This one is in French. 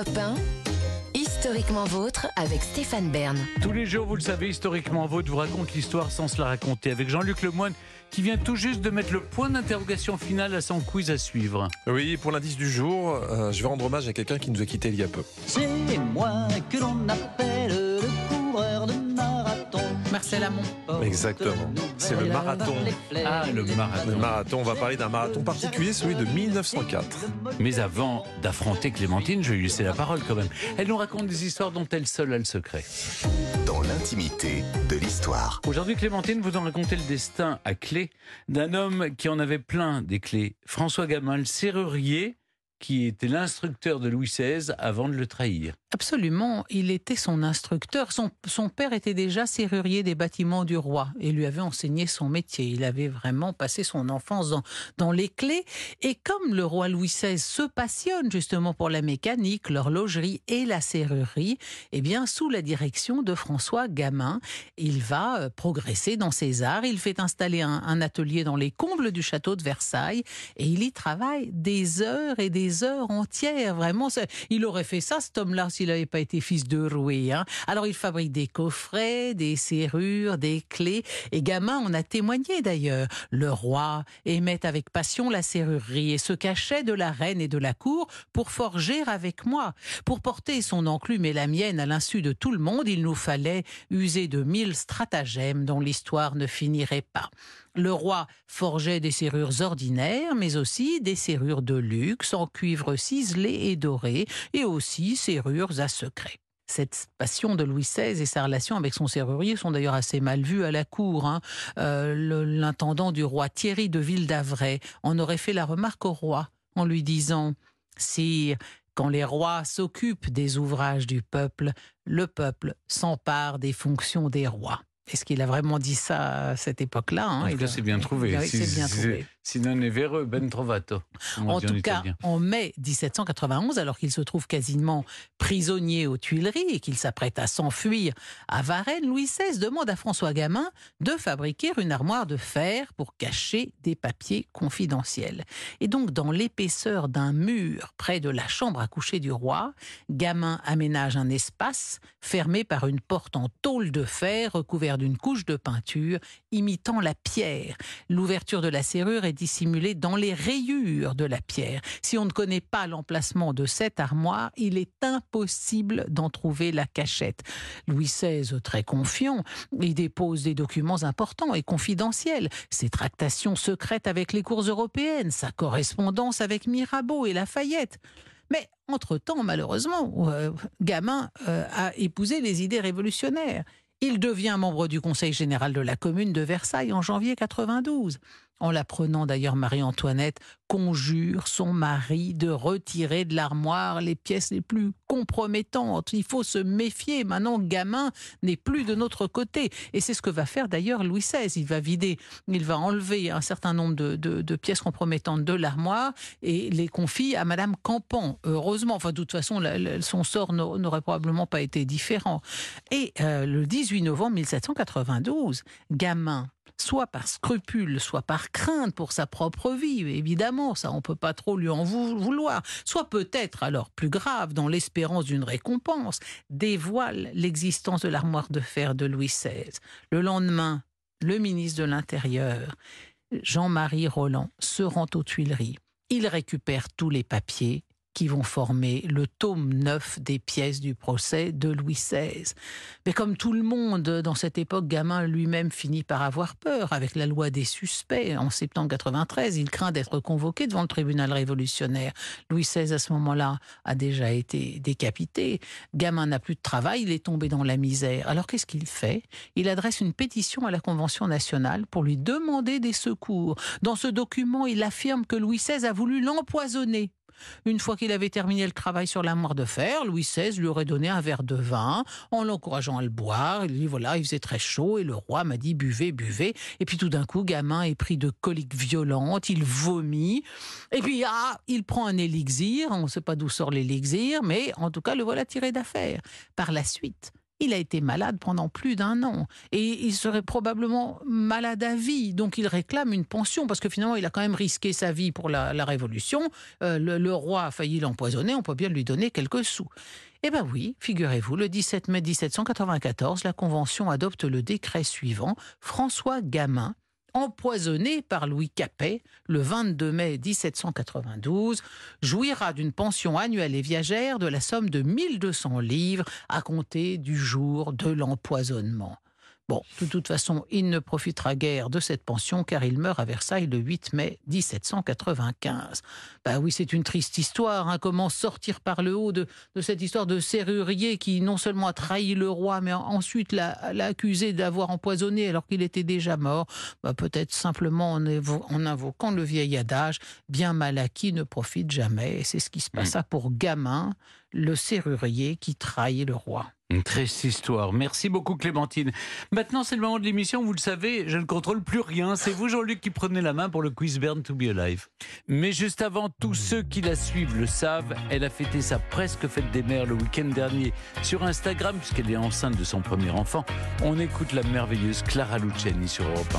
Europe 1, Historiquement vôtre avec Stéphane Bern. Tous les jours, vous le savez, historiquement vôtre vous raconte l'histoire sans se la raconter avec Jean-Luc Lemoine qui vient tout juste de mettre le point d'interrogation final à son quiz à suivre. Oui, pour l'indice du jour, euh, je vais rendre hommage à quelqu'un qui nous a quittés il y a peu. C'est moi que l'on appelle Marcel Amont. Exactement. C'est le marathon. Ah, le marathon. Le marathon, on va parler d'un marathon particulier, celui de 1904. Mais avant d'affronter Clémentine, je vais lui laisser la parole quand même. Elle nous raconte des histoires dont elle seule a le secret. dans l'intimité de l'histoire. Aujourd'hui, Clémentine, vous en racontez le destin à clé d'un homme qui en avait plein des clés. François Gamin, le serrurier, qui était l'instructeur de Louis XVI avant de le trahir. Absolument, il était son instructeur. Son, père était déjà serrurier des bâtiments du roi et lui avait enseigné son métier. Il avait vraiment passé son enfance dans, dans les clés. Et comme le roi Louis XVI se passionne justement pour la mécanique, l'horlogerie et la serrurerie, eh bien, sous la direction de François Gamin, il va euh, progresser dans ses arts. Il fait installer un, un atelier dans les combles du château de Versailles et il y travaille des heures et des heures entières. Vraiment, il aurait fait ça, cet homme-là, s'il n'avait pas été fils de roué. hein. Alors, il fabrique des coffrets, des serrures, des clés. Et Gamin en a témoigné d'ailleurs. Le roi aimait avec passion la serrurerie et se cachait de la reine et de la cour pour forger avec moi. Pour porter son enclume et la mienne à l'insu de tout le monde, il nous fallait user de mille stratagèmes dont l'histoire ne finirait pas. Le roi forgeait des serrures ordinaires, mais aussi des serrures de luxe en cuivre ciselé et doré, et aussi serrures à secret. Cette passion de Louis XVI et sa relation avec son serrurier sont d'ailleurs assez mal vues à la cour. hein. Euh, L'intendant du roi Thierry de Ville-d'Avray en aurait fait la remarque au roi en lui disant Sire, quand les rois s'occupent des ouvrages du peuple, le peuple s'empare des fonctions des rois. Est-ce qu'il a vraiment dit ça à cette époque-là hein En tout Il cas, a- c'est bien trouvé. Oui, c'est bien trouvé. Sinon, vero ben trovato. En tout cas, en mai 1791, alors qu'il se trouve quasiment prisonnier aux Tuileries et qu'il s'apprête à s'enfuir à Varennes, Louis XVI demande à François Gamin de fabriquer une armoire de fer pour cacher des papiers confidentiels. Et donc, dans l'épaisseur d'un mur près de la chambre à coucher du roi, Gamin aménage un espace fermé par une porte en tôle de fer recouvert d'une couche de peinture imitant la pierre. L'ouverture de la serrure est dissimulée dans les rayures de la pierre. Si on ne connaît pas l'emplacement de cette armoire, il est impossible d'en trouver la cachette. Louis XVI, très confiant, il dépose des documents importants et confidentiels, ses tractations secrètes avec les cours européennes, sa correspondance avec Mirabeau et Lafayette. Mais entre-temps, malheureusement, euh, Gamin euh, a épousé les idées révolutionnaires. Il devient membre du Conseil général de la Commune de Versailles en janvier 92. En l'apprenant d'ailleurs, Marie-Antoinette conjure son mari de retirer de l'armoire les pièces les plus compromettantes. Il faut se méfier. Maintenant, Gamin n'est plus de notre côté. Et c'est ce que va faire d'ailleurs Louis XVI. Il va vider, il va enlever un certain nombre de, pièces compromettantes de l'armoire et les confie à Madame Campan. Heureusement, enfin, de toute façon, son sort n'a- n'aurait probablement pas été différent. Et euh, le 18 novembre 1792, Gamin, soit par scrupule, soit par crainte pour sa propre vie, évidemment, ça on peut pas trop lui en vou- vouloir, soit peut-être alors plus grave, dans l'espérance d'une récompense, dévoile l'existence de l'armoire de fer de Louis XVI. Le lendemain, le ministre de l'Intérieur, Jean-Marie Roland, se rend aux Tuileries. Il récupère tous les papiers qui vont former le tome 9 des pièces du procès de Louis XVI. Mais comme tout le monde dans cette époque, Gamin lui-même finit par avoir peur avec la loi des suspects. En septembre 93, il craint d'être convoqué devant le tribunal révolutionnaire. Louis XVI, à ce moment-là, a déjà été décapité. Gamin n'a plus de travail, il est tombé dans la misère. Alors qu'est-ce qu'il fait? Il adresse une pétition à la Convention nationale pour lui demander des secours. Dans ce document, il affirme que Louis XVI a voulu l'empoisonner. Une fois qu'il avait terminé le travail sur la moire de fer, Louis XVI lui aurait donné un verre de vin en l'encourageant à le boire. Il dit voilà, il faisait très chaud et le roi m'a dit buvez, buvez. Et puis tout d'un coup, gamin est pris de coliques violentes, il vomit. Et puis ah, il prend un élixir. On ne sait pas d'où sort l'élixir, mais en tout cas le voilà tiré d'affaire. Par la suite, il a été malade pendant plus d'un an. Et il serait probablement malade à vie. Donc il réclame une pension, parce que finalement, il a quand même risqué sa vie pour la, Révolution. Euh, le, le roi a failli l'empoisonner, on peut bien lui donner quelques sous. Eh bien oui, figurez-vous, le 17 mai 1794, la Convention adopte le décret suivant. François Gamin, empoisonné par Louis Capet le 22 mai 1792, jouira d'une pension annuelle et viagère de la somme de 1200 livres à compter du jour de l'empoisonnement. Bon, de toute façon, il ne profitera guère de cette pension car il meurt à Versailles le 8 mai 1795. Ben oui, c'est une triste histoire. Hein, comment sortir par le haut de, de, cette histoire de serrurier qui non seulement a trahi le roi, mais ensuite l'a accusé d'avoir empoisonné alors qu'il était déjà mort ben Peut-être simplement en, en, invoquant le vieil adage bien mal acquis ne profite jamais. Et c'est ce qui se passa pour Gamin, le serrurier qui trahit le roi. Une triste histoire. Merci beaucoup Clémentine. Maintenant, c'est le moment de l'émission. Vous le savez, je ne contrôle plus rien. C'est vous, Jean-Luc, qui prenez la main pour le quiz Burn to be Alive. Mais juste avant, tous ceux qui la suivent le savent, elle a fêté sa presque fête des mères le week-end dernier sur Instagram, puisqu'elle est enceinte de son premier enfant. On écoute la merveilleuse Clara Luciani sur Europe 1.